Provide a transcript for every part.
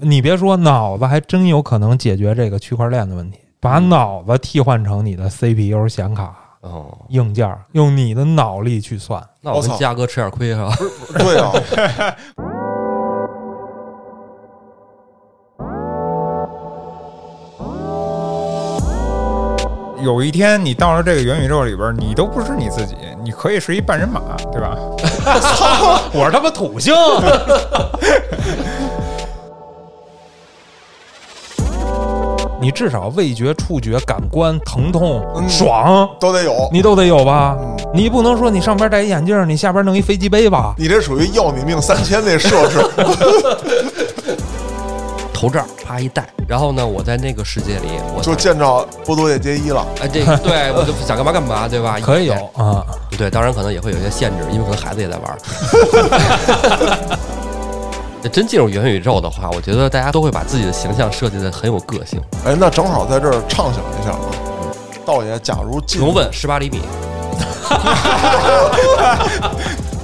你别说，脑子还真有可能解决这个区块链的问题，把脑子替换成你的 CPU 显卡哦，硬件，用你的脑力去算。那我我操跟嘉哥吃点亏是吧？对啊，有一天你到了这个元宇宙里边，你都不是你自己，你可以是一半人马，对吧？我是他妈土星，你至少味觉、触觉、感官、疼痛、嗯爽，都得有。你都得有吧？嗯你不能说你上边戴一眼镜，你下边弄一飞机杯吧？你这属于要你命三千那设置，头罩啪一戴，然后呢，我在那个世界里，我就见着波多野结衣了。哎，这对我就想干嘛干嘛，对吧？可以有啊，对，当然可能也会有一些限制，因为可能孩子也在玩儿。这真进入元宇宙的话，我觉得大家都会把自己的形象设计的很有个性。哎，那正好在这儿畅想一下啊，道爷，假如进龙问十八厘米，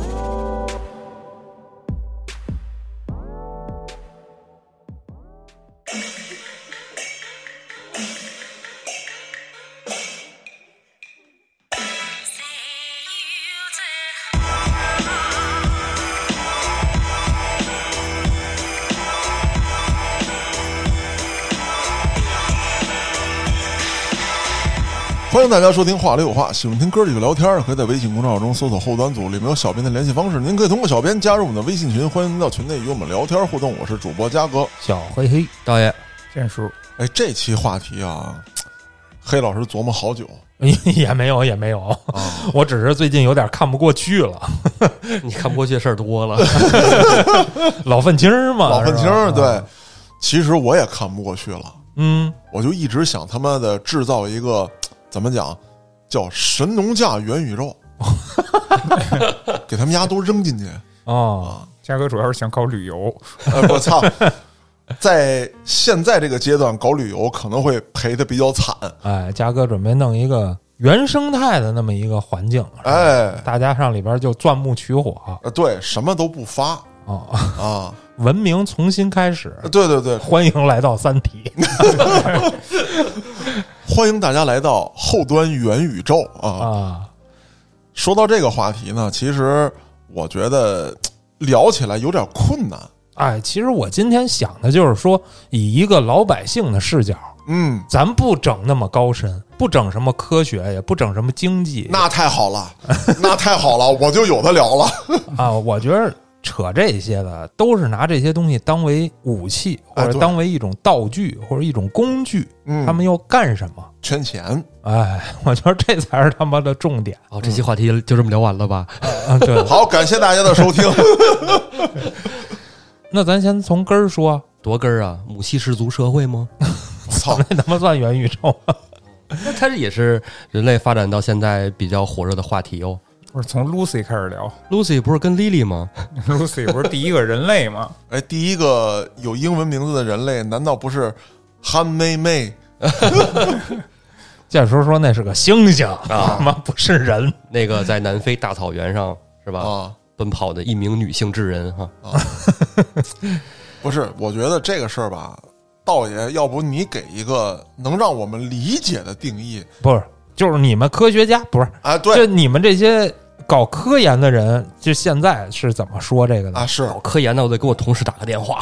欢迎大家收听《话里有话》，喜欢听哥几个聊天，可以在微信公众号中搜索后端组，里面有小编的联系方式，您可以通过小编加入我们的微信群，欢迎您到群内与我们聊天互动。我是主播嘉哥。小黑黑，导演建叔，哎，这期话题啊，黑老师琢磨好久也没有也没有，啊，我只是最近有点看不过去了，你看不过去的事儿多了。老愤青儿嘛，老愤青儿对，，其实我也看不过去了，嗯，我就一直想他妈的制造一个怎么讲，叫神农架元宇宙，给他们家都扔进去。啊，嘉哥主要是想搞旅游，呃，我操，在现在这个阶段搞旅游可能会赔的比较惨。哎，嘉哥准备弄一个原生态的那么一个环境，哎，大家上里边就钻木取火呃，对，什么都不发哦，啊，文明重新开始，对对对，欢迎来到三体。欢迎大家来到后端元宇宙啊！啊，说到这个话题呢，其实我觉得聊起来有点困难。哎，其实我今天想的就是说，以一个老百姓的视角，嗯，咱不整那么高深，不整什么科学，也不整什么经济那太好了，那太好了，我就有的聊了。啊。我觉得扯这些的，都是拿这些东西当为武器，或者当为一种道具，或者一种工具。嗯，他们要干什么？圈钱，哎，我觉得这才是他妈的重点哦，这期话题就这么聊完了吧？啊！对，好，感谢大家的收听。那咱先从根儿说，多根儿啊，母系氏族社会吗？操，那他妈算元宇宙吗？那它也是人类发展到现在比较火热的话题哦。不是从 Lucy 开始聊 Lucy 不是跟 Lily 吗？Lucy 不是第一个人类吗？哎，第一个有英文名字的人类，难道不是憨妹妹？这时候说那是个猩猩啊他妈不是人。那个在南非大草原上是吧？啊，奔跑的一名女性智人哈。啊 不是，我觉得这个事儿吧，道爷，要不你给一个能让我们理解的定义？不是，就是你们科学家，不是，啊，对就对你们这些搞科研的人，就现在是怎么说这个的？啊，是搞科研的，我得给我同事打个电话。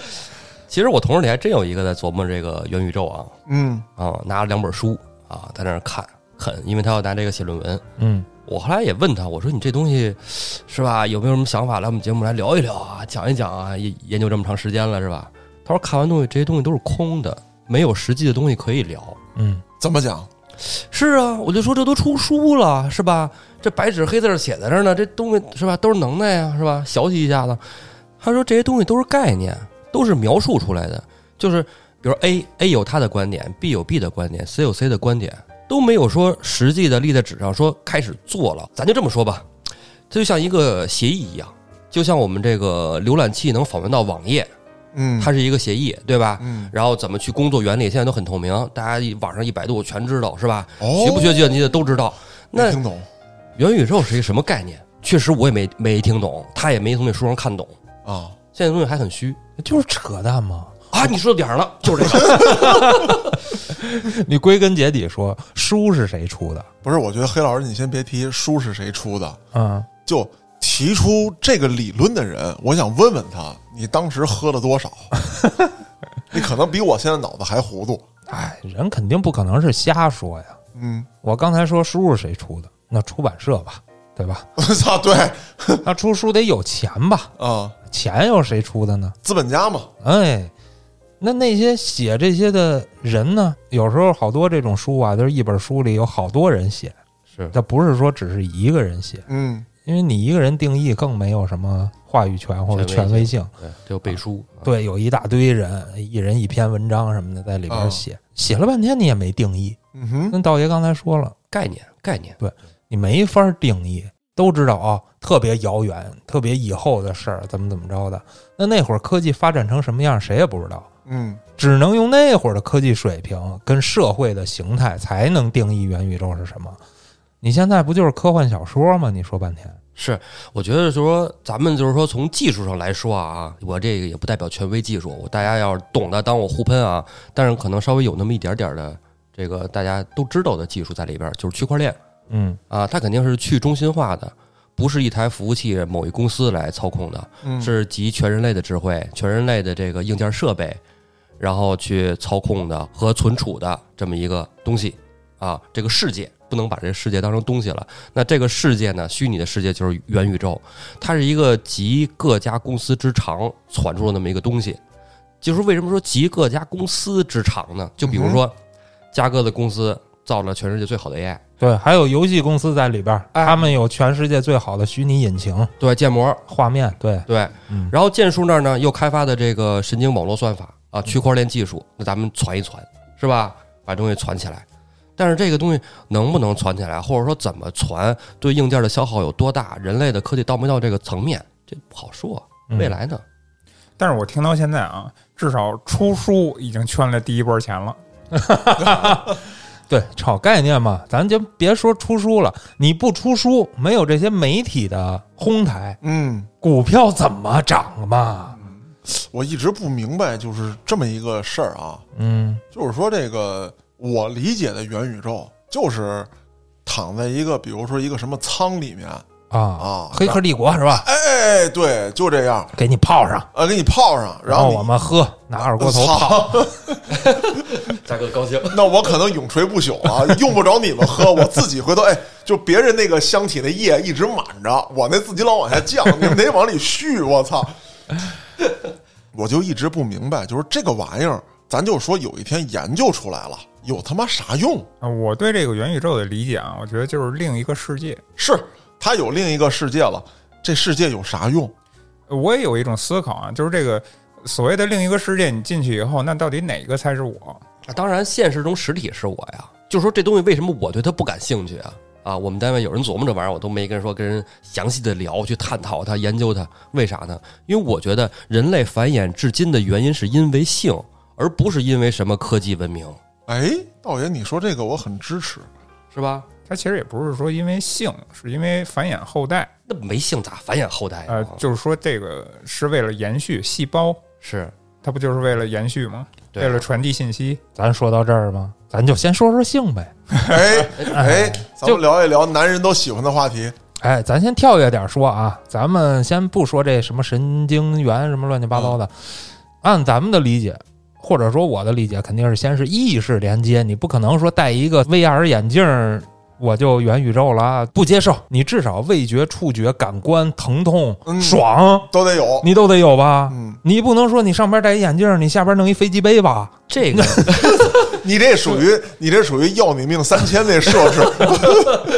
其实我同事里还真有一个在琢磨这个元宇宙啊嗯啊，拿了两本书啊，在那儿看啃，因为他要拿这个写论文。嗯，我后来也问他，我说你这东西是吧？有没有什么想法来我们节目来聊一聊啊，讲一讲啊？研研究这么长时间了是吧？他说看完东西这些东西都是空的，没有实际的东西可以聊。嗯，怎么讲？是啊，我就说这都出书了，是吧？这白纸黑字写在这呢，这东西是吧，都是能耐呀，是吧？小气一下子。他说这些东西都是概念，都是描述出来的，就是比如 A A 有他的观点，B 有 B 的观点，C 有 C 的观点，都没有说实际的立在纸上说开始做了。咱就这么说吧，这就像一个协议一样，就像我们这个浏览器能访问到网页，嗯，它是一个协议，对吧？嗯然后怎么去工作原理，现在都很透明，大家网上一百度全知道，是吧？哦学不学计算机的都知道。那听懂元宇宙是一个什么概念？确实我也没没听懂，他也没从那书上看懂。啊？现在东西还很虚就是扯淡嘛。啊！你说到点儿了，就是这个。你归根结底说，书是谁出的？不是，我觉得黑老师，你先别提书是谁出的，嗯，就提出这个理论的人，我想问问他，你当时喝了多少？你可能比我现在脑子还糊涂。哎，人肯定不可能是瞎说呀。嗯，我刚才说书是谁出的？那出版社吧，对吧？我 操，对 那出书得有钱吧？啊，钱又是谁出的呢？资本家嘛，哎，那那些写这些的人呢？有时候好多这种书啊，就是一本书里有好多人写，是它不是说只是一个人写，嗯，因为你一个人定义更没有什么话语权或者权威性。对，这有背书。啊，对，有一大堆人，一人一篇文章什么的在里边写，写了半天你也没定义。嗯哼，跟道爷刚才说了，概念概念。对你没法定义，都知道啊、特别遥远、特别以后的事儿，怎么怎么着的。那那会儿科技发展成什么样，谁也不知道，嗯，只能用那会儿的科技水平跟社会的形态，才能定义元宇宙是什么。你现在不就是科幻小说吗？你说半天，是，我觉得就是说，咱们就是说从技术上来说啊，我这个也不代表权威技术，我大家要是懂得，当我互喷啊，但是可能稍微有那么一点点的这个大家都知道的技术在里边，就是区块链嗯啊，它肯定是去中心化的，不是一台服务器某一公司来操控的，嗯是集全人类的智慧、全人类的这个硬件设备，然后去操控的和存储的这么一个东西啊。这个世界不能把这个世界当成东西了。那这个世界呢，虚拟的世界就是元宇宙，它是一个集各家公司之长传出的那么一个东西。就是为什么说集各家公司之长呢？就比如说，嘉哥的公司造了全世界最好的 AI，对，还有游戏公司在里边，哎他们有全世界最好的虚拟引擎、对建模，画面，对，对，嗯然后建树那儿呢又开发的这个神经网络算法啊，区块链技术，那咱们传一传，是吧？把东西传起来。但是这个东西能不能传起来，或者说怎么传，对硬件的消耗有多大，人类的科技到没到这个层面，这不好说。嗯未来呢？但是我听到现在啊，至少出书已经圈了第一波钱了。对，炒概念嘛，咱就别说出书了，你不出书，没有这些媒体的哄抬，嗯，股票怎么涨嘛？我一直不明白，就是这么一个事儿啊，嗯就是说这个我理解的元宇宙，就是躺在一个比如说一个什么舱里面啊，啊，黑客帝国是吧？哎，对，就这样，给你泡上，啊，给你泡上，然后我们喝，拿二锅头泡。大哥高兴。那我可能永垂不朽啊，用不着你们喝，我自己回头哎，就别人那个箱体那液一直满着，我那自己老往下降，你们得往里续，我操！我就一直不明白，就是这个玩意儿，咱就说有一天研究出来了，有他妈啥用？啊，我对这个元宇宙的理解啊，我觉得就是另一个世界。是它有另一个世界了，这世界有啥用？我也有一种思考啊，就是这个所谓的另一个世界，你进去以后，那到底哪个才是我？当然，现实中实体是我呀。就说这东西为什么我对它不感兴趣啊？啊，我们单位有人琢磨这玩意儿，我都没跟人说跟人详细的聊，去探讨它、研究它。为啥呢？因为我觉得人类繁衍至今的原因是因为性，而不是因为什么科技文明，哎，道爷，你说这个我很支持。是吧？他其实也不是说因为性，是因为繁衍后代。那没性咋繁衍后代啊、呃，就是说这个是为了延续细胞，是它不就是为了延续吗？对为了传递信息。咱说到这儿吗？咱就先说说性呗。哎哎，咱就们聊一聊男人都喜欢的话题。哎，咱先跳跃点说啊，咱们先不说这什么神经元什么乱七八糟的，按咱们的理解，或者说我的理解，肯定是先是意识连接，你不可能说戴一个 VR 眼镜儿我就元宇宙了啊，不接受。你至少味觉、触觉、感官、疼痛、嗯爽，都得有，你都得有吧？嗯，你不能说你上边戴一眼镜，你下边弄一飞机杯吧？这个 你这属于 你这属于要你命三千那设置，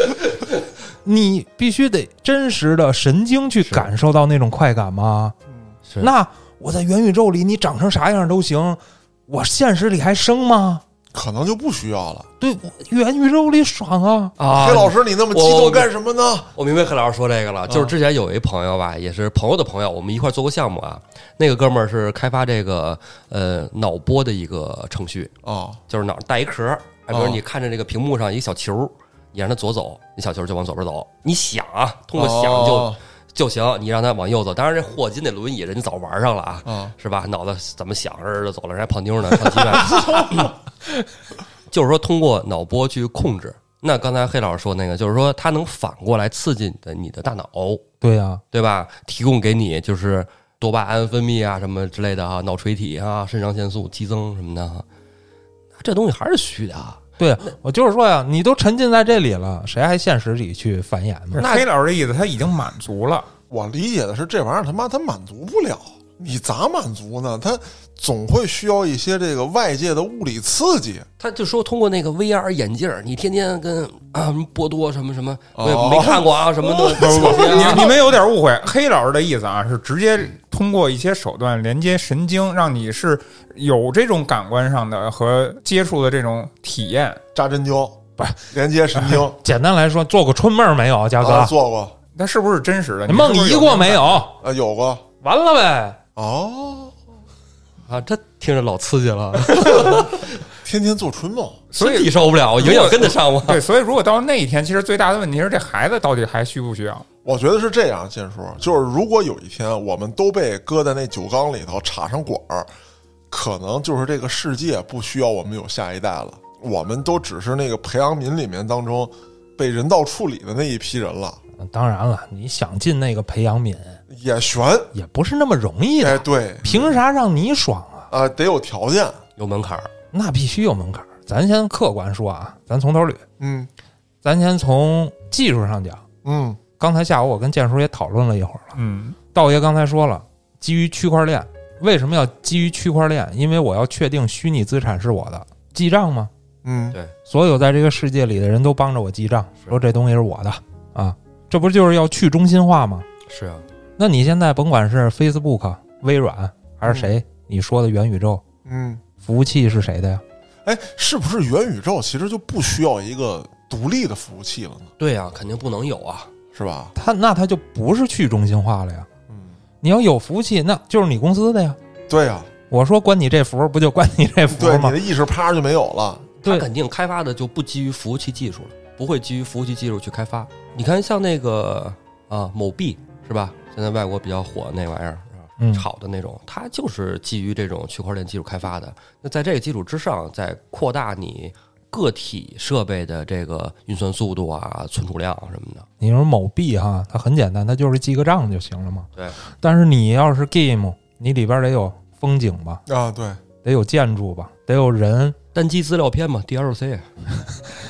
你必须得真实的神经去感受到那种快感吗？是那我在元宇宙里，你长成啥样都行，我现实里还生吗？可能就不需要了。对，我元宇宙里爽啊！啊，黑老师，你那么激动干什么呢？我明白黑老师说这个了，就是之前有一朋友吧，也是朋友的朋友，我们一块做过项目啊。那个哥们儿是开发这个呃脑波的一个程序，啊，就是脑带一壳儿，哎，比如哦你看着这个屏幕上一个小球儿，你让它左走，那小球就往左边走。你想啊，通过想就哦就行，你让他往右走。当然，这霍金那轮椅人家早玩上了啊，啊，是吧？脑子怎么想着就走了，人家泡妞呢，唱鸡蛋。就是说，通过脑波去控制。那刚才黑老师说那个，就是说，它能反过来刺激你的你的大脑，对呀、对吧？提供给你就是多巴胺分泌啊，什么之类的啊，脑垂体啊，肾上腺素激增什么的啊。这东西还是虚的啊。对，我就是说呀，你都沉浸在这里了，谁还现实里去繁衍呢？那黑老师的意思，他已经满足了。我理解的是这玩意儿他妈他满足不了，你咋满足呢？他总会需要一些这个外界的物理刺激。他就说通过那个 VR 眼镜儿，你天天跟 啊什么波多什么什么，我也哦没看过啊什么的。你你们有点误会。黑老师的意思啊，是直接通过一些手段连接神经，让你是有这种感官上的和接触的这种体验。扎针灸不是连接神经 简单来说，做过春梦没有，嘉哥？啊，做过那是不是真实的？你梦遗过没有？啊，有过完了呗。哦，啊，这听着老刺激了，天天做春梦。身体受不了，我营养跟得上吗？对，所以如果到那一天，其实最大的问题是这孩子到底还需不需要？我觉得是这样，建叔，就是如果有一天我们都被搁在那酒缸里头插上管儿，可能就是这个世界不需要我们有下一代了，我们都只是那个培养皿里面当中被人道处理的那一批人了，当然了，你想进那个培养皿也悬。也不是那么容易哎，的，对，凭啥让你爽啊？啊、得有条件。有门槛儿，那必须有门槛儿。咱先客观说啊，咱从头捋，嗯咱先从技术上讲。嗯刚才下午我跟建叔也讨论了一会儿了，嗯，道爷刚才说了，基于区块链，为什么要基于区块链？因为我要确定虚拟资产是我的，记账吗？嗯，对所有在这个世界里的人都帮着我记账，说这东西是我的啊，这不就是要去中心化吗？是啊，那你现在甭管是 Facebook、微软还是谁，你说的元宇宙嗯，服务器是谁的呀？哎，是不是元宇宙其实就不需要一个独立的服务器了呢？对呀、肯定不能有啊。是吧？它那它就不是去中心化了呀。嗯，你要有服务器，那就是你公司的呀。对呀、我说关你这服，不就关你这服吗对你的？意识啪就没有了。对它肯定开发的就不基于服务器技术了，不会基于服务器技术去开发。你看，像那个啊，某币是吧？现在外国比较火那玩意儿，是吧嗯炒的那种，它就是基于这种区块链技术开发的。那在这个基础之上，再扩大你个体设备的这个运算速度啊、存储量什么的。你说某币哈，它很简单，它就是记个账就行了嘛。对。但是你要是 game，你里边得有风景吧，啊，对，得有建筑吧，得有人，单机资料片嘛，DLC，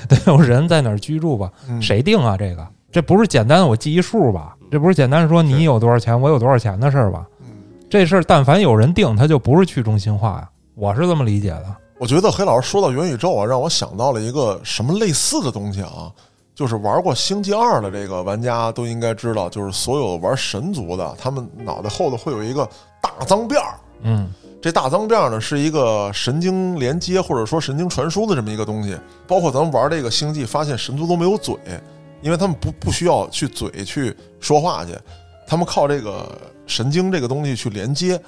得有人在哪儿居住吧？嗯、谁定啊？这个这不是简单的我记一数吧？这不是简单说你有多少钱，我有多少钱的事儿吧？嗯，这事儿但凡有人定，它就不是去中心化呀。我是这么理解的。我觉得黑老师说到元宇宙啊，让我想到了一个什么类似的东西啊，就是玩过《星际二》的这个玩家都应该知道，就是所有玩神族的，他们脑袋后头会有一个大脏辫儿。嗯，这大脏辫儿呢，是一个神经连接或者说神经传输的这么一个东西。包括咱们玩这个星际，发现神族都没有嘴，因为他们不不需要去嘴去说话去，他们靠这个神经这个东西去连接，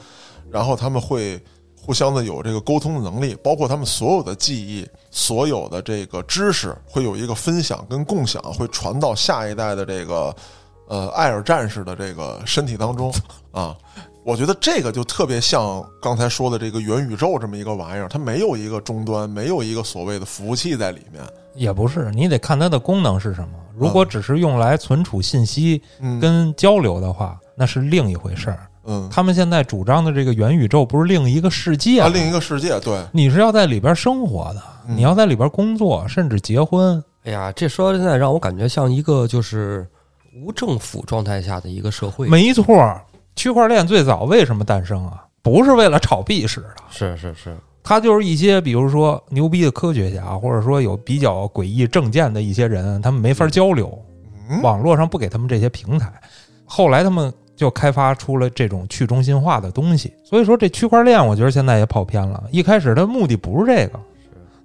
然后他们会互相的有这个沟通的能力，包括他们所有的记忆、所有的这个知识会有一个分享跟共享，会传到下一代的这个呃艾尔战士的这个身体当中啊。我觉得这个就特别像刚才说的这个元宇宙这么一个玩意儿，它没有一个终端，没有一个所谓的服务器在里面。也不是，你得看它的功能是什么。如果只是用来存储信息嗯跟交流的话，那是另一回事儿。嗯，他们现在主张的这个元宇宙不是另一个世界啊，另一个世界，对，你是要在里边生活的，嗯你要在里边工作，甚至结婚。哎呀，这说到现在让我感觉像一个就是无政府状态下的一个社会。没错儿，区块链最早为什么诞生啊？不是为了炒币使的，是是是，它就是一些比如说牛逼的科学家，或者说有比较诡异政见的一些人，他们没法交流，嗯网络上不给他们这些平台。后来他们就开发出了这种去中心化的东西。所以说这区块链，我觉得现在也跑偏了。一开始它目的不是这个，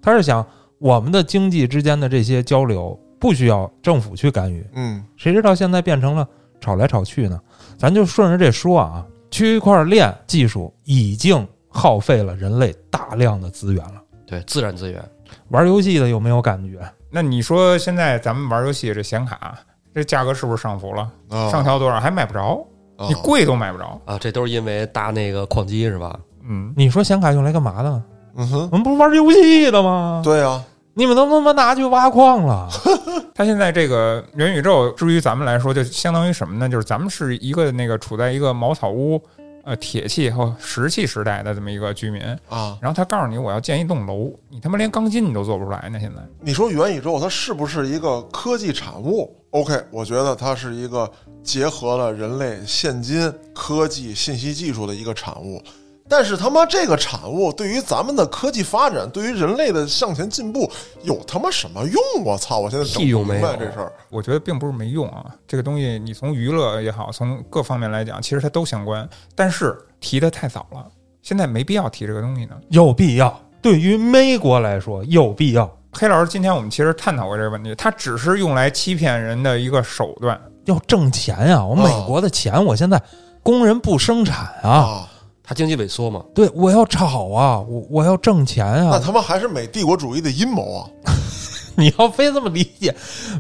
他是想我们的经济之间的这些交流不需要政府去干预。嗯谁知道现在变成了炒来炒去呢？咱就顺着这说啊，区块链技术已经耗费了人类大量的资源了。对自然资源。玩游戏的有没有感觉？那你说现在咱们玩游戏这显卡这价格是不是上浮了？啊上调多少还买不着，啊你贵都买不着。啊，这都是因为搭那个矿机是吧？嗯，你说显卡用来干嘛的？嗯哼，我们不是玩游戏的吗？对啊呀，你们都他妈拿去挖矿了。它现在这个元宇宙，至于咱们来说，就相当于什么呢？就是咱们是一个那个处在一个茅草屋、呃铁器和石器时代的这么一个居民，啊，然后他告诉你我要建一栋楼，你他妈连钢筋你都做不出来呢！现在你说元宇宙它是不是一个科技产物？OK，我觉得它是一个结合了人类现今科技信息技术的一个产物。但是他妈这个产物对于咱们的科技发展，对于人类的向前进步有他妈什么用？我操！我现在整不明屁用没有白这事儿。我觉得并不是没用啊，这个东西你从娱乐也好，从各方面来讲，其实它都相关，但是提的太早了，现在没必要提这个东西呢。有必要，对于美国来说有必要，黑老师，今天我们其实探讨过这个问题，它只是用来欺骗人的一个手段。要挣钱呀！我美国的钱，我现在工人不生产啊，啊，它经济萎缩嘛，对我要炒啊，我我要挣钱啊。那他妈还是美帝国主义的阴谋啊！你要非这么理解，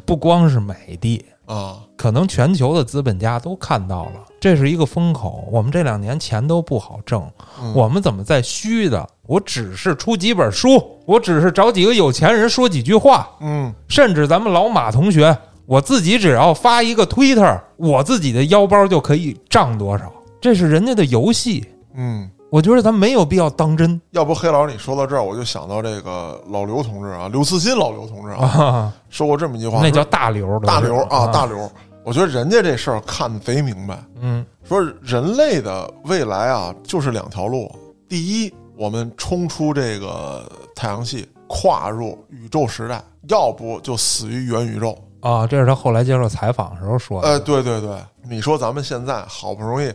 不光是美的，啊，可能全球的资本家都看到了，这是一个风口。我们这两年钱都不好挣，嗯我们怎么在虚的？我只是出几本书，我只是找几个有钱人说几句话，嗯，甚至咱们老马同学，我自己只要发一个 Twitter，我自己的腰包就可以涨多少。这是人家的游戏，嗯，我觉得咱没有必要当真要不黑老师你说到这儿，我就想到这个老刘同志啊，刘慈欣老刘同志啊，啊，说过这么一句话，那叫大刘，大刘啊，大刘。我觉得人家这事儿看得贼明白，嗯说人类的未来啊，就是两条路。第一，我们冲出这个太阳系，跨入宇宙时代；要不就死于元宇宙。啊，这是他后来接受采访时候说的。哎，对对对，你说咱们现在好不容易，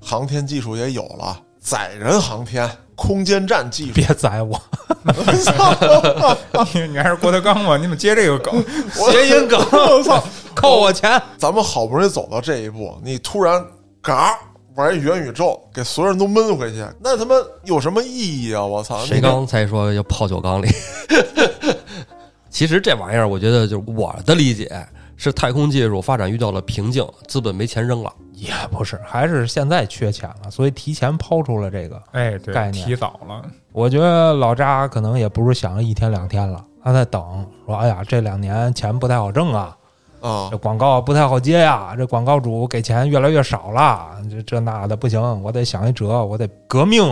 航天技术也有了，载人航天、空间站技术，别宰我，你你还是郭德纲吧？你怎么接这个梗？谐音梗，我操，扣我钱。咱们好不容易走到这一步，你突然嘎玩一元宇宙，给所有人都闷回去，那他妈有什么意义啊？我操！谁刚才说要泡酒缸里？其实这玩意儿，我觉得就是我的理解是太空技术发展遇到了瓶颈，资本没钱扔了。也不是，还是现在缺钱了，所以提前抛出了这个。哎，对，概念提早了。我觉得老扎可能也不是想了一天两天了，他在等，说哎呀，这两年钱不太好挣啊，啊这广告不太好接呀，这广告主给钱越来越少了，这这那的不行，我得想一辙，我得革命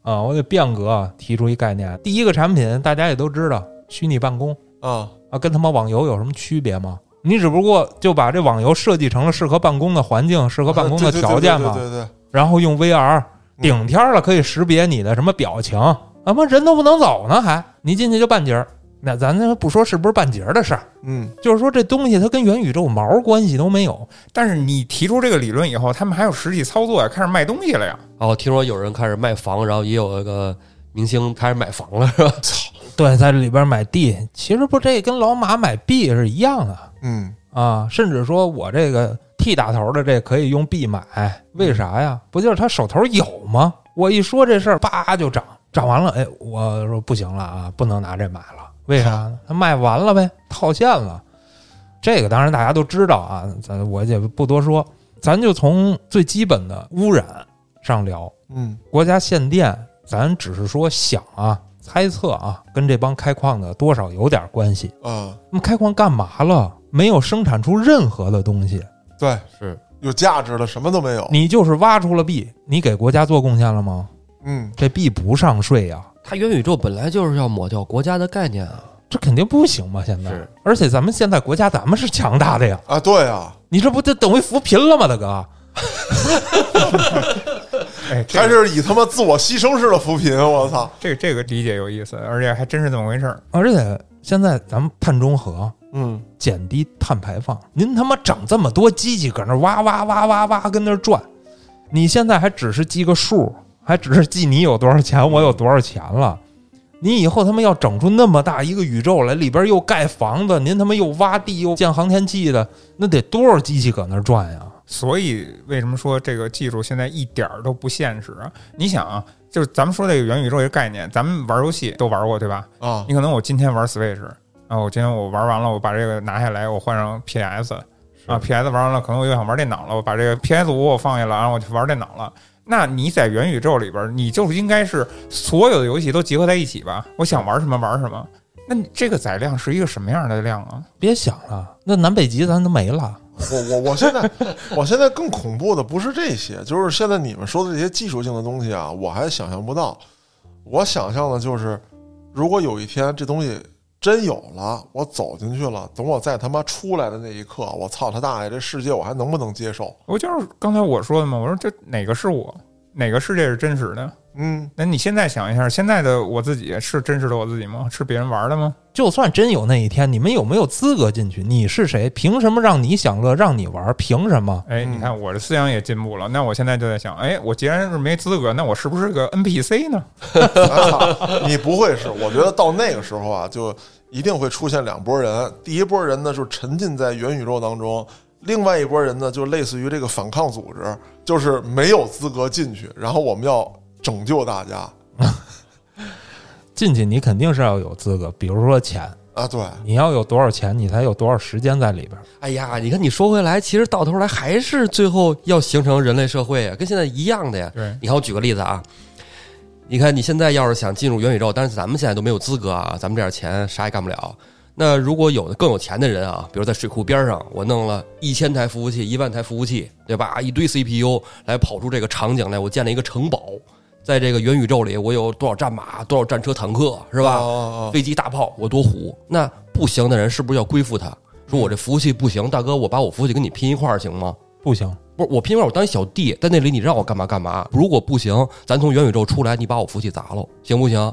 啊，我得变革，提出一概念。第一个产品大家也都知道，虚拟办公啊啊，跟他妈网游有什么区别吗？你只不过就把这网游设计成了适合办公的环境、适合办公的条件嘛，对对然后用 VR 顶天儿了，可以识别你的什么表情，啊妈人都不能走呢，还你进去就半截儿。那咱就不说是不是半截儿的事儿，嗯就是说这东西它跟元宇宙毛关系都没有。但是你提出这个理论以后，他们还有实际操作呀，开始卖东西了呀。哦，听说有人开始卖房，然后也有一个明星开始买房了，是吧？对，在里边买地，其实不这跟老马买币是一样的嗯啊。甚至说我这个 T 打头的这可以用币买，为啥呀？不就是他手头有吗？我一说这事儿，叭就涨，涨完了，哎，我说不行了啊，不能拿这买了，为啥呢？他卖完了呗，套现了。这个当然大家都知道啊，咱我也不多说，咱就从最基本的污染上聊。嗯国家限电，咱只是说想啊，猜测啊，跟这帮开矿的多少有点关系。啊，那么开矿干嘛了？没有生产出任何的东西，对，是有价值的什么都没有。你就是挖出了币，你给国家做贡献了吗？嗯这币不上税呀、它元宇宙本来就是要抹掉国家的概念啊。这肯定不行嘛！现在是，而且咱们现在国家咱们是强大的呀，啊，对啊，你这不就等于扶贫了吗，大哥？哎，这还是以他妈自我牺牲式的扶贫，我操！这个这个理解有意思，而且还真是这么回事儿。而且现在咱们碳中和，嗯减低碳排放。您他妈整这么多机器搁那哇哇哇哇哇跟那儿转，你现在还只是记个数，还只是记你有多少钱，我有多少钱了。你以后他妈要整出那么大一个宇宙来，里边又盖房子，您他妈又挖地又建航天器的，那得多少机器搁那儿转呀？所以为什么说这个技术现在一点儿都不现实啊？你想啊，就是咱们说这个元宇宙一个概念，咱们玩游戏都玩过对吧？啊你可能我今天玩 Switch，啊，我今天我玩完了，我把这个拿下来，我换上 PS，啊，PS 玩完了，可能我又想玩电脑了，我把这个 PS 五我放下了，然后我去玩电脑了。那你在元宇宙里边，你就是应该是所有的游戏都结合在一起吧？我想玩什么玩什么。那这个载量是一个什么样的量啊？别想了，那南北极咱都没了。我我我现在我现在更恐怖的不是这些，就是现在你们说的这些技术性的东西啊，我还想象不到。我想象的就是，如果有一天这东西真有了，我走进去了，等我再他妈出来的那一刻，我操他大爷，这世界我还能不能接受？我就是刚才我说的嘛，我说这哪个是我，哪个世界是真实的？嗯，那你现在想一下，现在的我自己是真实的我自己吗？是别人玩的吗？就算真有那一天，你们有没有资格进去？你是谁？凭什么让你享乐，让你玩？凭什么？哎，嗯你看我的思想也进步了。那我现在就在想，哎，我既然是没资格，那我是不是个 NPC 呢？你不会是？我觉得到那个时候啊，就一定会出现两拨人。第一拨人呢，就沉浸在元宇宙当中；另外一拨人呢，就类似于这个反抗组织，就是没有资格进去。然后我们要拯救大家 进去你肯定是要有资格，比如说钱，啊！对，你要有多少钱，你才有多少时间在里边。哎呀，你看你说回来，其实到头来还是最后要形成人类社会啊，跟现在一样的呀。对，你看，我举个例子啊，你看你现在要是想进入元宇宙，但是咱们现在都没有资格啊，咱们这点钱啥也干不了。那如果有的更有钱的人啊，比如在水库边上，我弄了一千台服务器、一万台服务器，对吧？一堆 CPU 来跑出这个场景来，我建了一个城堡，在这个元宇宙里，我有多少战马、多少战车、坦克，是吧？飞机、大炮，我多虎。那不行的人是不是要归附他？说我这服务器不行，大哥，我把我服务器跟你拼一块儿行吗？不行，不是我拼一块儿，我当小弟，在那里你让我干嘛干嘛。如果不行，咱从元宇宙出来，你把我服务器砸了，行不行？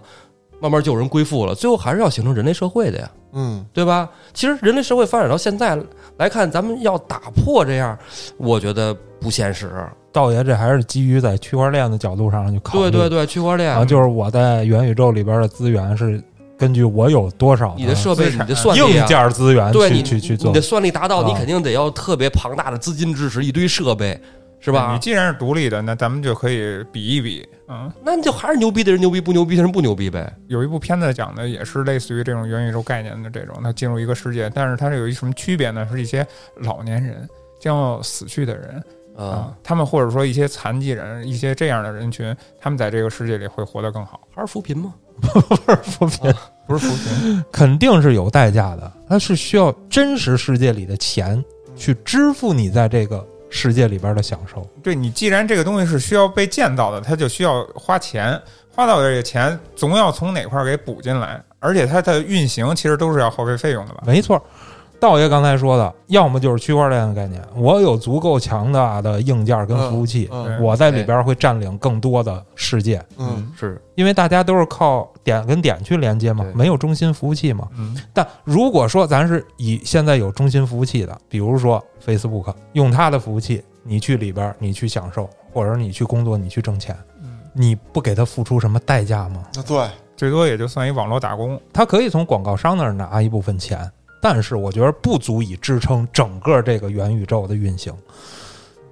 慢慢就有人归附了，最后还是要形成人类社会的呀，嗯，对吧？其实人类社会发展到现在来看，咱们要打破这样，我觉得不现实。道爷这还是基于在区块链的角度上去考虑。对对对，区块链啊，就是我在元宇宙里边的资源是根据我有多少你的设备、你的算力、硬啊，件资源去对你去去做你的。算力达到，啊你肯定得要特别庞大的资金支持，一堆设备，是吧？你既然是独立的，那咱们就可以比一比。嗯，那你就还是牛逼的人牛逼，不牛逼的人不牛逼呗。有一部片子讲的也是类似于这种元宇宙概念的这种，他进入一个世界，但是它是有一什么区别呢？是一些老年人将要死去的人啊啊，，他们或者说一些残疾人，一些这样的人群，他们在这个世界里会活得更好，还是扶贫吗？不是扶贫 不是扶贫。肯定是有代价的，它是需要真实世界里的钱去支付你在这个世界里边的享受。对你，既然这个东西是需要被建造的，它就需要花钱，花到的这个钱总要从哪块儿给补进来，而且它的运行其实都是要耗费费用的吧？没错，道爷刚才说的，要么就是区块链的概念，我有足够强大的硬件跟服务器，我在里边会占领更多的世界，嗯，是。因为大家都是靠点跟点去连接嘛，没有中心服务器嘛。嗯，但如果说咱是以现在有中心服务器的，比如说 Facebook，用它的服务器，你去里边，你去享受，或者你去工作，你去挣钱，嗯。你不给他付出什么代价吗？那对，最多也就算一网络打工。他可以从广告商那儿拿一部分钱，但是我觉得不足以支撑整个这个元宇宙的运行。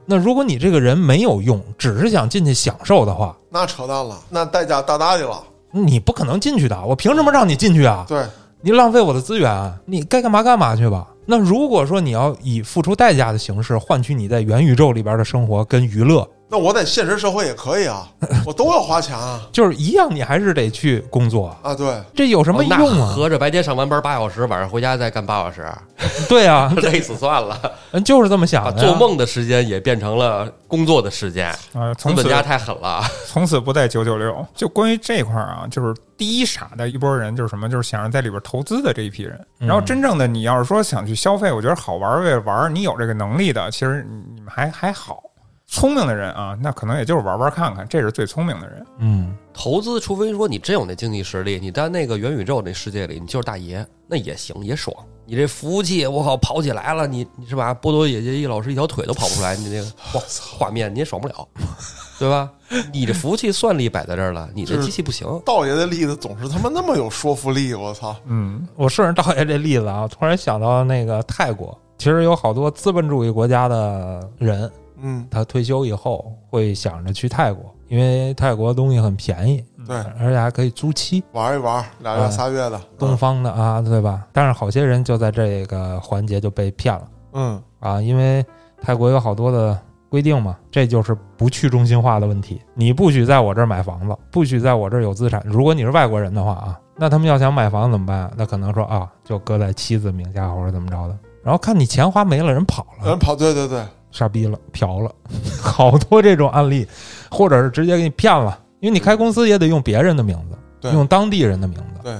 那如果你这个人没有用，只是想进去享受的话，那扯淡了，那代价大大的了。你不可能进去的。我凭什么让你进去啊？对，你浪费我的资源，你该干嘛干嘛去吧。那如果说你要以付出代价的形式换取你在元宇宙里边的生活跟娱乐，那我在现实社会也可以啊，我都要花钱啊。就是一样，你还是得去工作，啊，对，这有什么用啊？合着白天上完班八小时，晚上回家再干八小时，对啊，累死算了。嗯就是这么想把的呀。做梦的时间也变成了工作的时间，啊，资从此本家太狠了。从此不带九九六。就关于这块儿啊，就是第一傻的一波人，就是什么，就是想着在里边投资的这一批人。嗯然后真正的你要是说想去消费，我觉得好玩儿为了玩儿，你有这个能力的，其实你们还还好。聪明的人啊，那可能也就是玩玩看看，这是最聪明的人。嗯，投资，除非说你真有那经济实力，你在那个元宇宙那世界里，你就是大爷，那也行，也爽。你这服务器，我靠，跑起来了，你你是吧？波多野结衣老师一条腿都跑不出来，你这个 画画面你也爽不了，对吧？你这服务器算力摆在这儿了，你这机器不行。道爷的例子总是他妈那么有说服力，我操！嗯，我顺着道爷这例子啊，突然想到那个泰国，其实有好多资本主义国家的人，嗯，他退休以后会想着去泰国，因为泰国东西很便宜，对，而且还可以租期，玩一玩，俩月啊仨月的，东方的啊，对吧？但是好些人就在这个环节就被骗了。嗯啊，因为泰国有好多的规定嘛，这就是不去中心化的问题。你不许在我这儿买房子，不许在我这儿有资产。如果你是外国人的话啊，那他们要想买房怎么办？那可能说啊，就搁在妻子名下或者怎么着的。然后看你钱花没了，人跑了，人跑，对对对，傻逼了，嫖了，好多这种案例，或者是直接给你骗了，因为你开公司也得用别人的名字，用当地人的名字。对，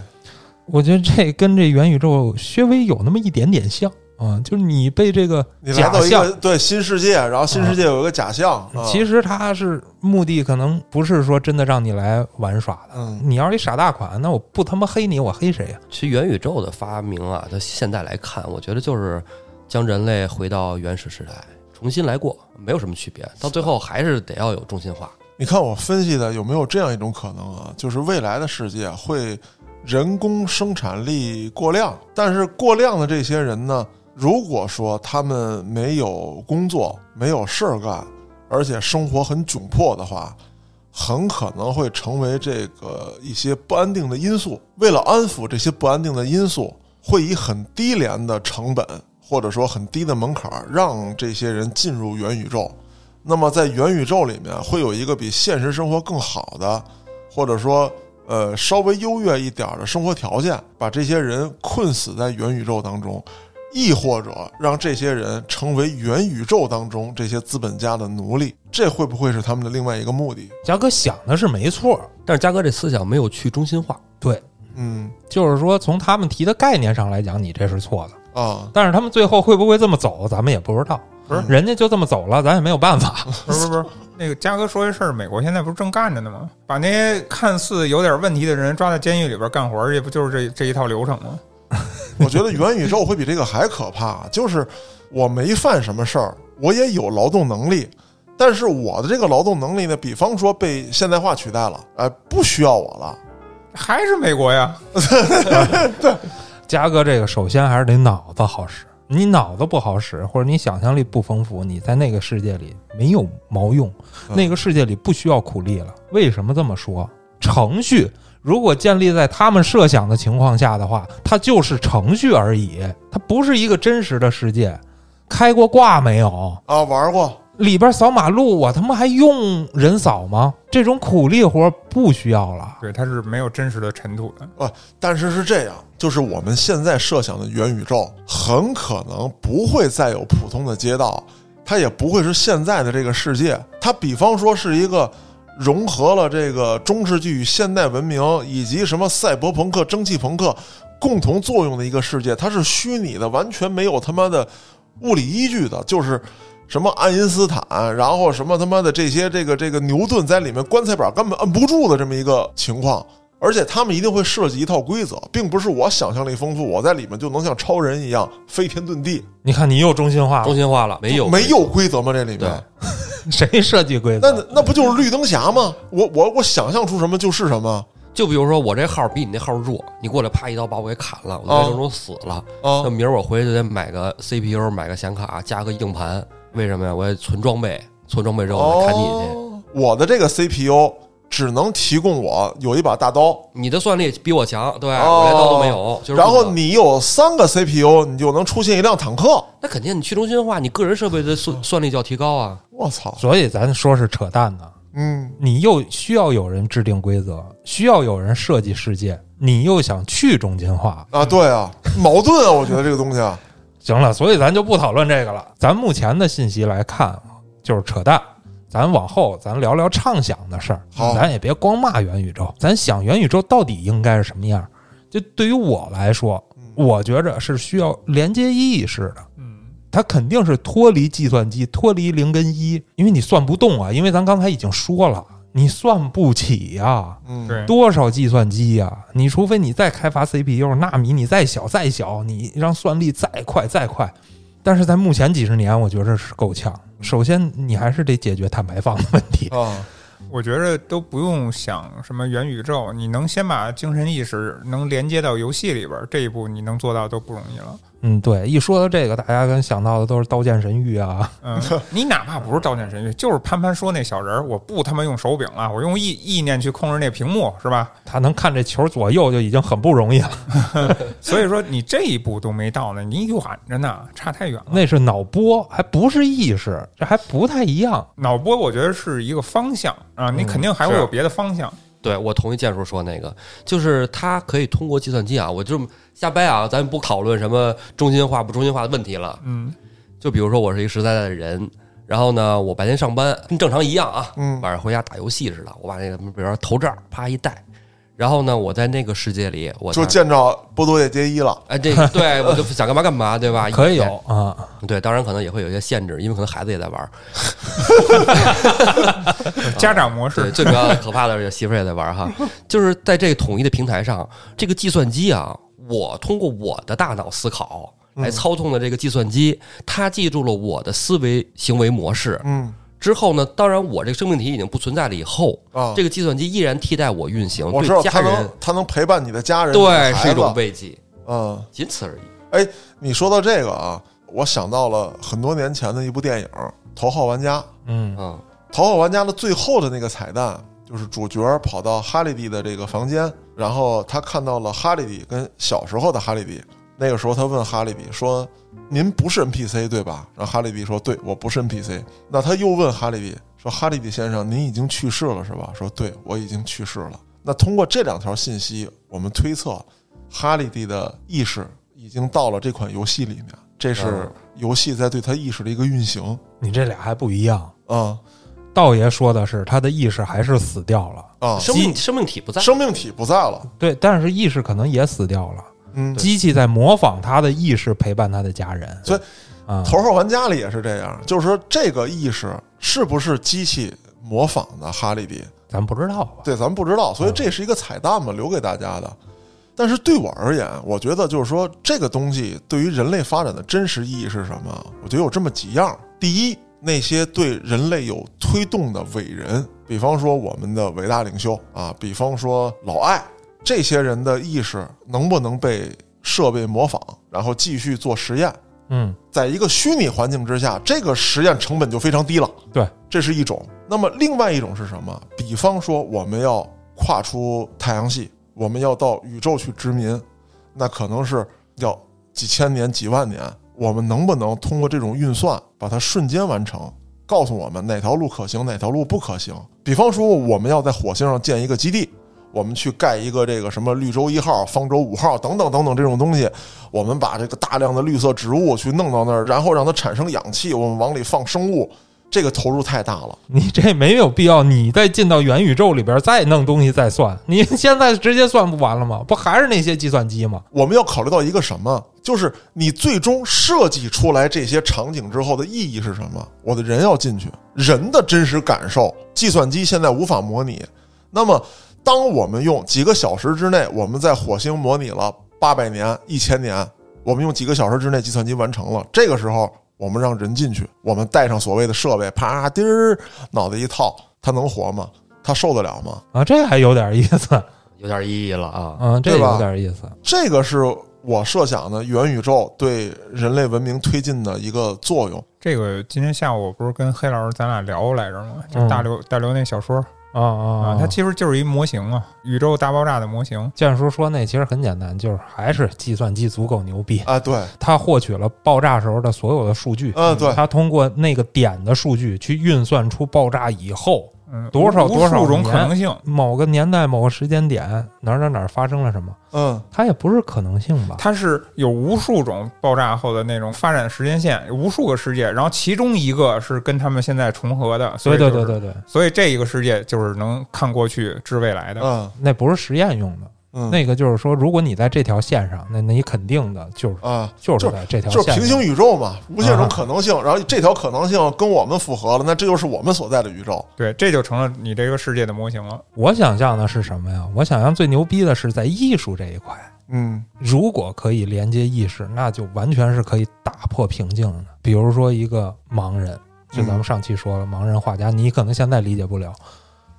我觉得这跟这元宇宙稍微有那么一点点像啊、就是你被这个假象到一个，对新世界，然后新世界有一个假象，啊其实它是目的，可能不是说真的让你来玩耍的。嗯你要是一傻大款，那我不他妈黑你，我黑谁呀、其实元宇宙的发明啊，它现在来看，我觉得就是将人类回到原始时代，重新来过，没有什么区别。到最后还是得要有中心化。你看我分析的有没有这样一种可能啊？就是未来的世界会人工生产力过量，但是过量的这些人呢，如果说他们没有工作、没有事儿干，而且生活很窘迫的话，很可能会成为这个一些不安定的因素。为了安抚这些不安定的因素，会以很低廉的成本或者说很低的门槛儿，让这些人进入元宇宙。那么在元宇宙里面会有一个比现实生活更好的，或者说呃稍微优越一点儿的生活条件，把这些人困死在元宇宙当中，亦或者让这些人成为元宇宙当中这些资本家的奴隶，这会不会是他们的另外一个目的？嘉哥想的是没错，但是嘉哥这思想没有去中心化，对，嗯就是说从他们提的概念上来讲，你这是错的。啊，但是他们最后会不会这么走，咱们也不知道。不是人家就这么走了，咱也没有办法。不是不是，那个嘉哥说这事儿，美国现在不是正干着呢吗？把那些看似有点问题的人抓在监狱里边干活，这不就是这这一套流程吗？我觉得元宇宙会比这个还可怕，就是我没犯什么事儿，我也有劳动能力。但是我的这个劳动能力呢，比方说被现代化取代了，哎，不需要我了。还是美国呀？嘉哥这个首先还是得脑子好使，你脑子不好使，或者你想象力不丰富，你在那个世界里没有毛用，嗯那个世界里不需要苦力了。为什么这么说？程序如果建立在他们设想的情况下的话，它就是程序而已，它不是一个真实的世界。开过挂没有？啊，玩过，里边扫马路，我他妈还用人扫吗？这种苦力活不需要了。对，它是没有真实的尘土的。但是是这样，就是我们现在设想的元宇宙，很可能不会再有普通的街道，它也不会是现在的这个世界。它比方说是一个融合了这个中世纪与现代文明以及什么赛博朋克、蒸汽朋克共同作用的一个世界，它是虚拟的，完全没有他妈的物理依据的，就是。什么爱因斯坦，然后什么他妈的这些这个这个牛顿在里面棺材板根本摁不住的这么一个情况，而且他们一定会设计一套规则，并不是我想象力丰富，我在里面就能像超人一样飞天遁地。你看，你又中心化了，中心化了，没有没有规则吗？这里对面，谁设计规则？那那不就是绿灯侠吗？我我我想象出什么就是什么就比如说我这号比你那号弱，你过来啪一刀把我给砍了，我在这中死了。啊那！明儿我回去就得买个 CPU，买个显卡，加个硬盘。为什么呀？我要存装备，存装备之后我再砍你去。哦，我的这个 CPU 只能提供我有一把大刀，你的算力比我强，对、哦我连刀都没有。就是然后你有三个 CPU，你就能出现一辆坦克。那肯定你去中心化，你个人设备的算算力就要提高啊。我操！所以咱说是扯淡呢。嗯，你又需要有人制定规则，需要有人设计世界，你又想去中心化，啊，对啊，矛盾啊！我觉得这个东西啊，行了，所以咱就不讨论这个了。咱目前的信息来看，就是扯淡。咱往后咱聊聊畅想的事儿，好咱也别光骂元宇宙，咱想元宇宙到底应该是什么样？就对于我来说，我觉着是需要连接意识的。嗯，它肯定是脱离计算机，脱离零跟一，因为你算不动啊。因为咱刚才已经说了，你算不起呀、多少计算机呀、你除非你再开发 CPU，纳米你再小再小，你让算力再快再快，但是在目前几十年，我觉着是够呛。首先，你还是得解决碳排放的问题。啊，我觉着都不用想什么元宇宙，你能先把精神意识能连接到游戏里边儿，这一步你能做到都不容易了。嗯，对，一说到这个，大家可能想到的都是《刀剑神域》啊，嗯，你哪怕不是刀剑神域，就是潘潘说那小人儿，我不他妈用手柄了，我用意意念去控制那屏幕，是吧？他能看这球左右就已经很不容易了。所以说你这一步都没到呢，你远着呢，差太远了。那是脑波，还不是意识，这还不太一样。脑波我觉得是一个方向啊，你肯定还会有别的方向。对我同意建叔说那个，就是它可以通过计算机啊，我就瞎掰啊，咱不讨论什么中心化不中心化的问题了。嗯，就比如说我是一个实在在的人，然后呢，我白天上班跟正常一样啊，嗯晚上回家打游戏似的，我把那个比如说头罩啪一戴，然后呢，我在那个世界里，我就见着波多野结衣了。哎，这个对 我就想干嘛干嘛，对吧？可以有啊，对，当然可能也会有一些限制，因为可能孩子也在玩儿。家长模对，式，最主要的可怕的是媳妇儿也在玩哈，就是在这个统一的平台上，这个计算机啊，我通过我的大脑思考来操纵的这个计算机，它记住了我的思维行为模式。嗯之后呢，当然我这个生命体已经不存在了以后，啊，这个计算机依然替代我运行，我知道对家人他能他能陪伴你的家人，对是一种慰藉，嗯。仅此而已。哎你说到这个啊，我想到了很多年前的一部电影《头号玩家》。嗯啊头号玩家的最后的那个彩蛋，就是主角跑到哈利迪的这个房间，然后他看到了哈利迪跟小时候的哈利迪。那个时候他问哈利比说：“您不是 NPC 对吧？”然后哈利比说：“对，我不是 NPC。”那他又问哈利比说：“哈利比先生，您已经去世了是吧？”说：“对，我已经去世了。”那通过这两条信息，我们推测哈利迪的意识已经到了这款游戏里面，这是嗯游戏在对他意识的一个运行你这俩还不一样。啊道爷说的是他的意识还是死掉了，啊！生命生命体不在，生命体不在了，对，但是意识可能也死掉了。嗯，机器在模仿他的意识，陪伴他的家人。所以啊，头号玩家里也是这样，就是说这个意识是不是机器模仿的哈利迪？咱不知道吧？对，咱们不知道，所以这是一个彩蛋嘛，留给大家的。但是对我而言，我觉得就是说，这个东西对于人类发展的真实意义是什么？我觉得有这么几样。第一，那些对人类有推动的伟人，比方说我们的伟大领袖啊，比方说老艾，这些人的意识能不能被设备模仿，然后继续做实验？嗯，在一个虚拟环境之下，这个实验成本就非常低了。对，这是一种。那么另外一种是什么？比方说我们要跨出太阳系，我们要到宇宙去殖民，那可能是要几千年、几万年。我们能不能通过这种运算把它瞬间完成？告诉我们哪条路可行，哪条路不可行？比方说，我们要在火星上建一个基地，我们去盖一个这个什么绿洲一号、方舟五号等等等等这种东西，我们把这个大量的绿色植物去弄到那儿，然后让它产生氧气，我们往里放生物，这个投入太大了。你这没有必要，你再进到元宇宙里边再弄东西再算，你现在直接算不完了吗？不还是那些计算机吗？我们要考虑到一个什么？就是你最终设计出来这些场景之后的意义是什么？我的人要进去，人的真实感受，计算机现在无法模拟。那么，当我们用几个小时之内，我们在火星模拟了八百年、一千年，我们用几个小时之内计算机完成了。这个时候，我们让人进去，我们带上所谓的设备，啪滴儿，脑袋一套，他能活吗？他受得了吗？啊，这还有点意思，有点意义了啊。嗯，这有点意思。这个是我设想的元宇宙对人类文明推进的一个作用。这个今天下午不是跟黑老师咱俩聊来着吗？就嗯大刘大刘那小说啊啊啊，它其实就是一模型啊，宇宙大爆炸的模型。建叔说那其实很简单，就是还是计算机足够牛逼，啊，对，它获取了爆炸时候的所有的数据，嗯，对，它通过那个点的数据去运算出爆炸以后嗯，多少无多少数种可能性。某个年代某个时间点哪儿哪儿哪儿发生了什么，嗯，它也不是可能性吧？它是有无数种爆炸后的那种发展时间线，无数个世界，然后其中一个是跟他们现在重合的，所对以、就是、对对对对，所以这一个世界就是能看过去知未来的。嗯那不是实验用的，嗯，那个就是说，如果你在这条线上，那那你肯定的就是啊，就是在这条就是线。平行宇宙嘛，无限种啊可能性，然后这条可能性跟我们符合了，那这就是我们所在的宇宙。对，这就成了你这个世界的模型了。我想象的是什么呀？我想象最牛逼的是在艺术这一块，嗯如果可以连接意识，那就完全是可以打破瓶颈的。比如说一个盲人，就咱们上期说了，盲人画家，你可能现在理解不了，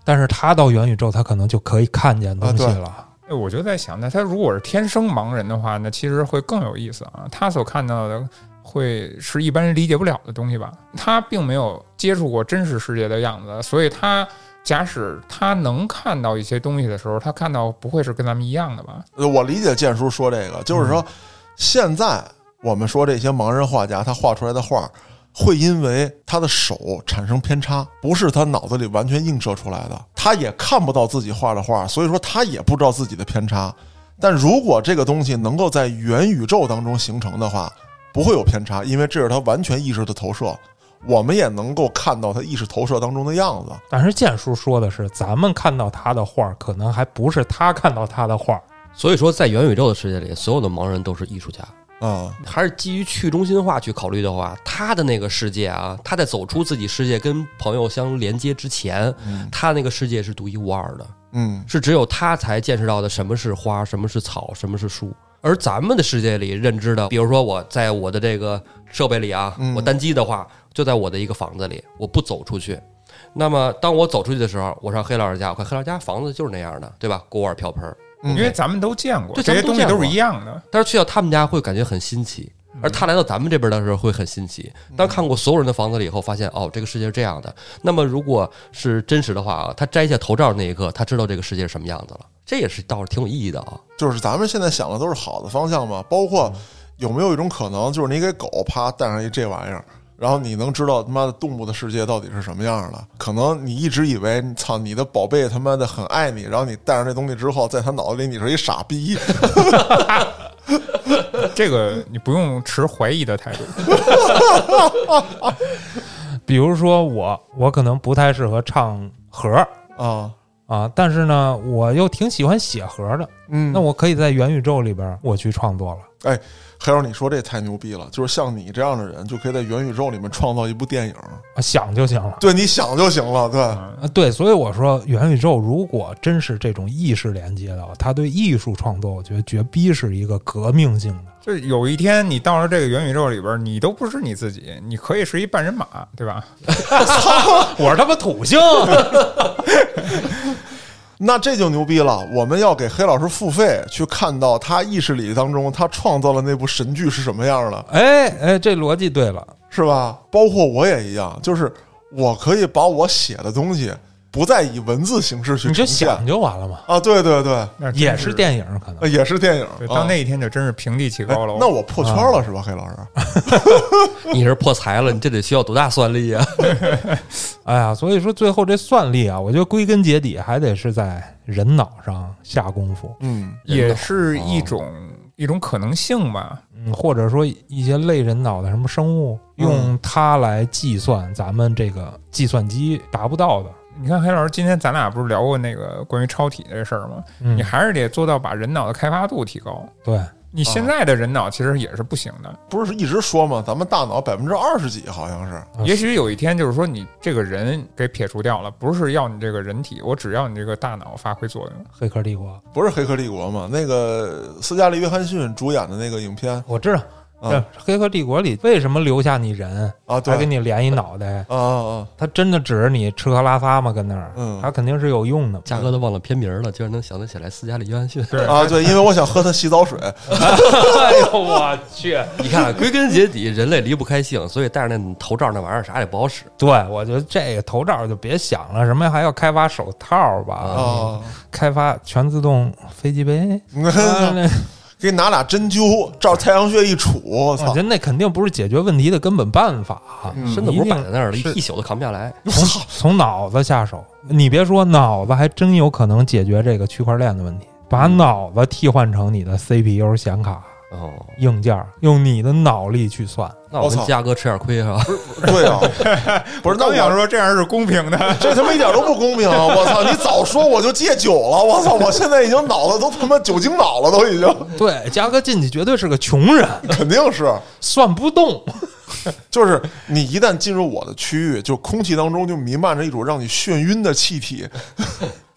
但是他到元宇宙，他可能就可以看见东西了。哎我就在想，那他如果是天生盲人的话，那其实会更有意思啊。他所看到的会是一般人理解不了的东西吧？他并没有接触过真实世界的样子，所以他假使他能看到一些东西的时候，他看到不会是跟咱们一样的吧？呃我理解建叔说这个，就是说，现在我们说这些盲人画家他画出来的画，会因为他的手产生偏差，不是他脑子里完全映射出来的，他也看不到自己画的画，所以说他也不知道自己的偏差。但如果这个东西能够在元宇宙当中形成的话，不会有偏差，因为这是他完全意识的投射，我们也能够看到他意识投射当中的样子。但是建叔说的是，咱们看到他的画，可能还不是他看到他的画。所以说，在元宇宙的世界里，所有的盲人都是艺术家。啊、还是基于去中心化去考虑的话，他的那个世界啊，他在走出自己世界跟朋友相连接之前，他那个世界是独一无二的，嗯是只有他才见识到的什么是花，什么是草，什么是树。而咱们的世界里认知的，比如说我在我的这个设备里啊，嗯我单机的话就在我的一个房子里，我不走出去。那么当我走出去的时候，我上黑老师家，我看黑老师家房子就是那样的，对吧？锅碗瓢盆因为咱们都见过这些东西都是一样的。但是去到他们家会感觉很新奇，而他来到咱们这边的时候会很新奇。当看过所有人的房子了以后，发现哦，这个世界是这样的。那么如果是真实的话啊，他摘下头罩那一刻，他知道这个世界是什么样子了。这也是倒是挺有意义的啊。就是咱们现在想的都是好的方向嘛，包括有没有一种可能，就是你给狗啪带上一这玩意儿，然后你能知道他妈的动物的世界到底是什么样的？可能你一直以为操你的宝贝他妈的很爱你，然后你带上这东西之后，在他脑子里你是一傻逼。这个你不用持怀疑的态度。比如说我，我可能不太适合唱和儿啊，啊，但是呢，我又挺喜欢写和儿的，嗯那我可以在元宇宙里边我去创作了。哎，黑友，你说这太牛逼了！就是像你这样的人，就可以在元宇宙里面创造一部电影，啊想就行了。对你想就行了。对，啊，对，所以我说元宇宙如果真是这种意识连接的话，它对艺术创作，我觉得绝逼是一个革命性的。就有一天你到了这个元宇宙里边，你都不是你自己，你可以是一半人马，对吧？我是他妈土星，那这就牛逼了！我们要给黑老师付费，去看到他意识里当中他创造的那部神剧是什么样的，哎哎，这逻辑对了。是吧？包括我也一样，就是我可以把我写的东西不再以文字形式去你就想就完了嘛，啊！对对对，那也是电影可能。呃也是电影。到那一天就真是平地起哎高楼。那我破圈了是吧，黑老师？你是破财了，你这得需要多大算力啊？哎呀，所以说最后这算力啊，我觉得归根结底还得是在人脑上下功夫，嗯也是一种一种可能性吧。嗯，或者说一些类人脑的什么生物，用它来计算咱们这个计算机达不到的。你看，黑老师，今天咱俩不是聊过那个关于超体这事儿吗？嗯你，还是得做到把人脑的开发度提高。对，你现在的人脑其实也是不行的。不是一直说吗？咱们大脑百分之二十几好像是。啊也许有一天，就是说你这个人给撇除掉了，不是要你这个人体，我只要你这个大脑发挥作用。黑客帝国，不是《黑客帝国》吗？那个斯嘉丽·约翰逊主演的那个影片我知道。啊这黑客帝国里为什么留下你人，啊，对还给你连一脑袋？啊啊他真的指着你吃喝拉撒吗？跟那儿，嗯他肯定是有用的。嘉哥都忘了片名了，居然能想得起来斯嘉丽·约翰逊。对 啊啊！对，因为我想喝他洗澡水。哎呦我去！你看，归根结底，人类离不开性，所以戴着那头罩那玩意儿啥也不好使。对，我觉得这个头罩就别想了，什么还要开发手套吧？啊，开发全自动飞机杯。给你拿俩针灸，照太阳穴一杵，我操我觉得！那肯定不是解决问题的根本办法。嗯身子不是摆在那儿了，一宿都扛不下来。从从脑子下手，你别说脑子，还真有可能解决这个区块链的问题。把脑子替换成你的 CPU 显卡哦，硬件，用你的脑力去算。那我我操跟嘉哥吃点亏啊！对啊，不是，那我刚想说这样是公平的，这他妈一点都不公平！啊我操，你早说我就戒酒了！我操，我现在已经脑子都他妈酒精脑了，都已经，对，嘉哥进去绝对是个穷人，肯定是。算不动。就是你一旦进入我的区域，就空气当中就弥漫着一种让你眩晕的气体。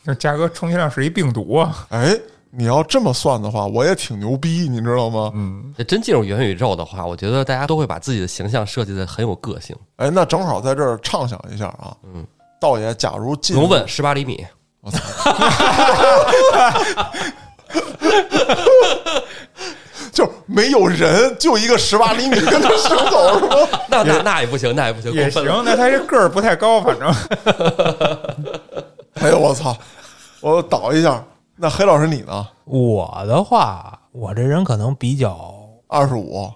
那嘉哥充其量是一病毒啊。哎，你要这么算的话，我也挺牛逼，你知道吗？嗯，真进入元宇宙的话，我觉得大家都会把自己的形象设计的很有个性。哎，那正好在这儿畅想一下啊，嗯，道爷，假如进不用问，十八厘米，我操！就没有人，就一个十八厘米跟他行走是吗？那那那也不行，那也不行，也行，那他这个儿不太高，反正 哎呦我操！我倒一下。那黑老师你呢？我的话，我这人可能比较，二十五，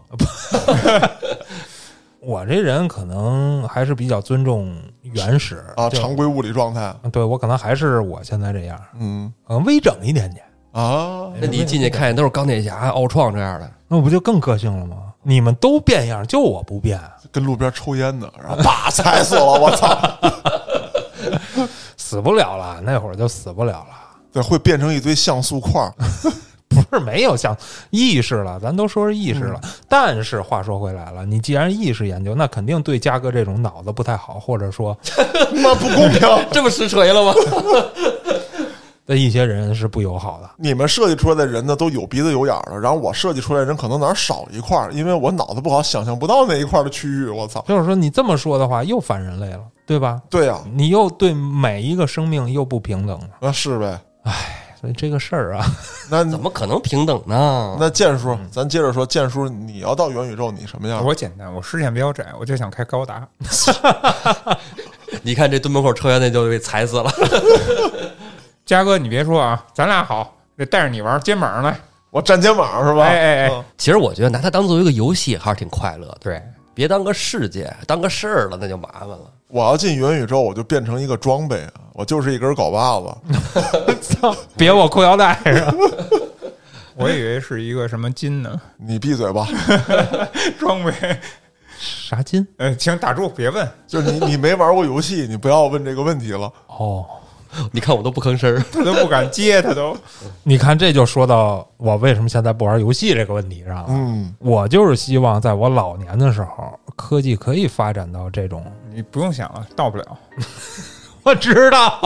我这人可能还是比较尊重原始啊，就常规物理状态。对我可能还是我现在这样，嗯可能微整一点点，啊，那你进去看见都是钢铁侠、奥创这样的，那不就更个性了吗？你们都变样，就我不变，跟路边抽烟的，然后叭踩死了，我操！死不了了，那会儿就死不了了。对，会变成一堆像素块儿。不是没有像意识了，咱都说是意识了。但是话说回来了，你既然意识研究，那肯定对嘉哥这种脑子不太好，或者说 妈不公平！这么实锤了吗？的一些人是不友好的。你们设计出来的人呢，都有鼻子有眼儿的，然后我设计出来的人可能哪儿少一块儿，因为我脑子不好，想象不到那一块儿的区域。我操！就是说你这么说的话，又反人类了，对吧？对呀、你又对每一个生命又不平等了，那是呗。所以这个事儿啊，那怎么可能平等呢？那剑叔，咱接着说，剑叔，你要到元宇宙，你什么样？我简单，我视线比较窄，我就想开高达。你看这蹲门口抽烟那就被踩死了。嘉哥，你别说啊，咱俩好，得带着你玩，肩膀上来。我站肩膀是吧？哎哎哎嗯其实我觉得拿它当做一个游戏还是挺快乐的，对，别当个世界，当个事儿了那就麻烦了。我要进元宇宙，我就变成一个装备，我就是一根镐把子。别我裤腰带上。我以为是一个什么金呢？你闭嘴吧！装备。啥金？呃，请打住，别问，就是你，你没玩过游戏，你不要问这个问题了。哦，你看我都不吭声，他都不敢接，他都。你看这就说到我为什么现在不玩游戏这个问题上了。嗯，我就是希望在我老年的时候，科技可以发展到这种。你不用想了，到不了。我知道，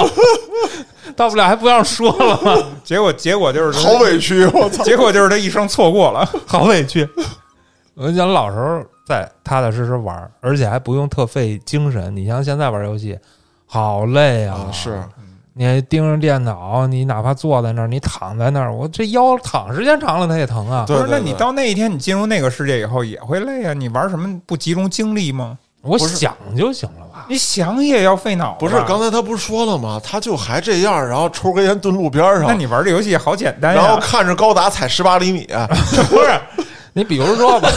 到不了还不让说了吗？结果结果就是好委屈，我操！结果就是他一生错过了。好委屈。我跟你讲老时候在踏踏实实玩，而且还不用特费精神。你像现在玩游戏，好累啊！啊，是你还盯着电脑，你哪怕坐在那儿，你躺在那儿，我这腰躺时间长了它也疼啊。不是，那你到那一天你进入那个世界以后也会累啊？你玩什么不集中精力吗？我想就行了吧？你想也要费脑子。不是刚才他不是说了吗？他就还这样，然后抽根烟蹲路边上，那你玩这游戏好简单呀。然后看着高达踩十八厘米，不是，你比如说吧，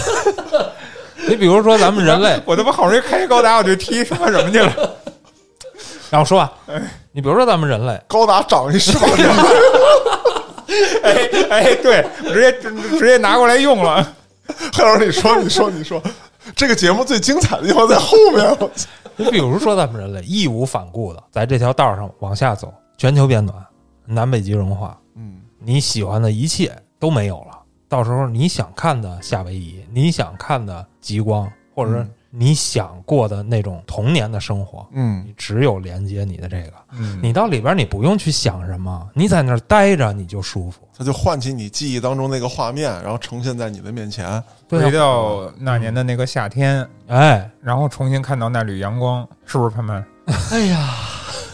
你比如说咱们人类，我他妈好容易开高达，我就踢什么什么去了。让我说啊，你比如说咱们人类，高达长一十八厘米，哎哎，对，直接直直接拿过来用了。黑老师，你说，你说，你说，这个节目最精彩的地方在后面。我操你比如说咱们人类义无反顾的在这条道上往下走，全球变暖，南北极融化，嗯，你喜欢的一切都没有了。到时候你想看的夏威夷，你想看的极光，或者说你想过的那种童年的生活，嗯你只有连接你的这个。嗯，你到里边你不用去想什么，你在那儿待着你就舒服。它就唤起你记忆当中那个画面，然后呈现在你的面前。回到那年的那个夏天，哎，然后重新看到那缕阳光，是不是潘潘？哎呀，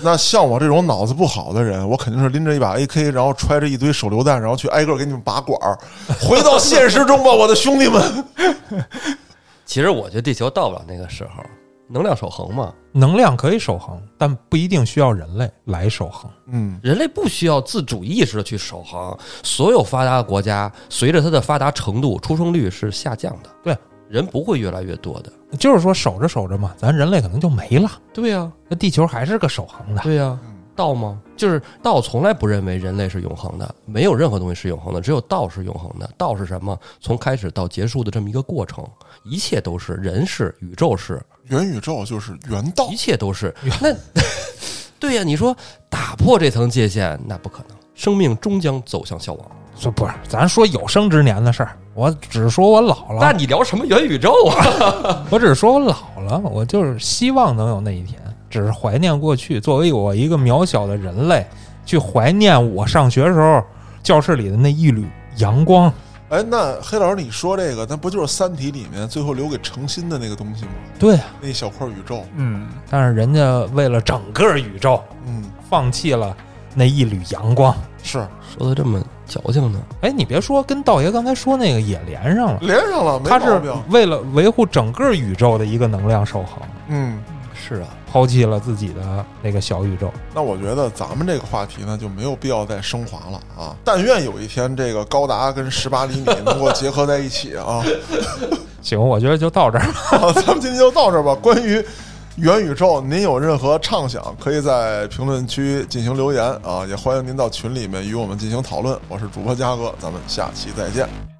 那像我这种脑子不好的人，我肯定是拎着一把 AK，然后揣着一堆手榴弹，然后去挨个给你们拔管儿。回到现实中吧，我的兄弟们。其实我觉得地球到不了那个时候，能量守恒嘛，能量可以守恒，但不一定需要人类来守恒。嗯，人类不需要自主意识的去守恒。所有发达的国家，随着它的发达程度，出生率是下降的。对，人不会越来越多的。就是说守着守着嘛，咱人类可能就没了，对呀、那地球还是个守恒的。对呀、嗯道吗？就是道从来不认为人类是永恒的，没有任何东西是永恒的，只有道是永恒的。道是什么？从开始到结束的这么一个过程，一切都是人是，宇宙是，元宇宙就是元道一。切都是。那 对呀、你说打破这层界限，那不可能，生命终将走向消亡。说不是，咱说有生之年的事儿，我只是说我老了，那你聊什么元宇宙啊？我只是说我老了，我就是希望能有那一天，只是怀念过去。作为我一个渺小的人类，去怀念我上学时候教室里的那一缕阳光。哎，那黑老师，你说这个，那不就是《三体》里面最后留给程心的那个东西吗？对啊，那一小块宇宙。嗯，但是人家为了整个宇宙，嗯，放弃了那一缕阳光。是说的这么矫情呢，哎，你别说，跟道爷刚才说那个也连上了，连上了，没他是。为了维护整个宇宙的一个能量守恒，嗯，是啊，抛弃了自己的那个小宇宙。那我觉得咱们这个话题呢就没有必要再升华了啊！但愿有一天这个高达跟十八厘米能够结合在一起啊！行，我觉得就到这儿。好，咱们今天就到这儿吧。关于元宇宙，您有任何畅想，可以在评论区进行留言啊！也欢迎您到群里面与我们进行讨论。我是主播嘉哥，咱们下期再见。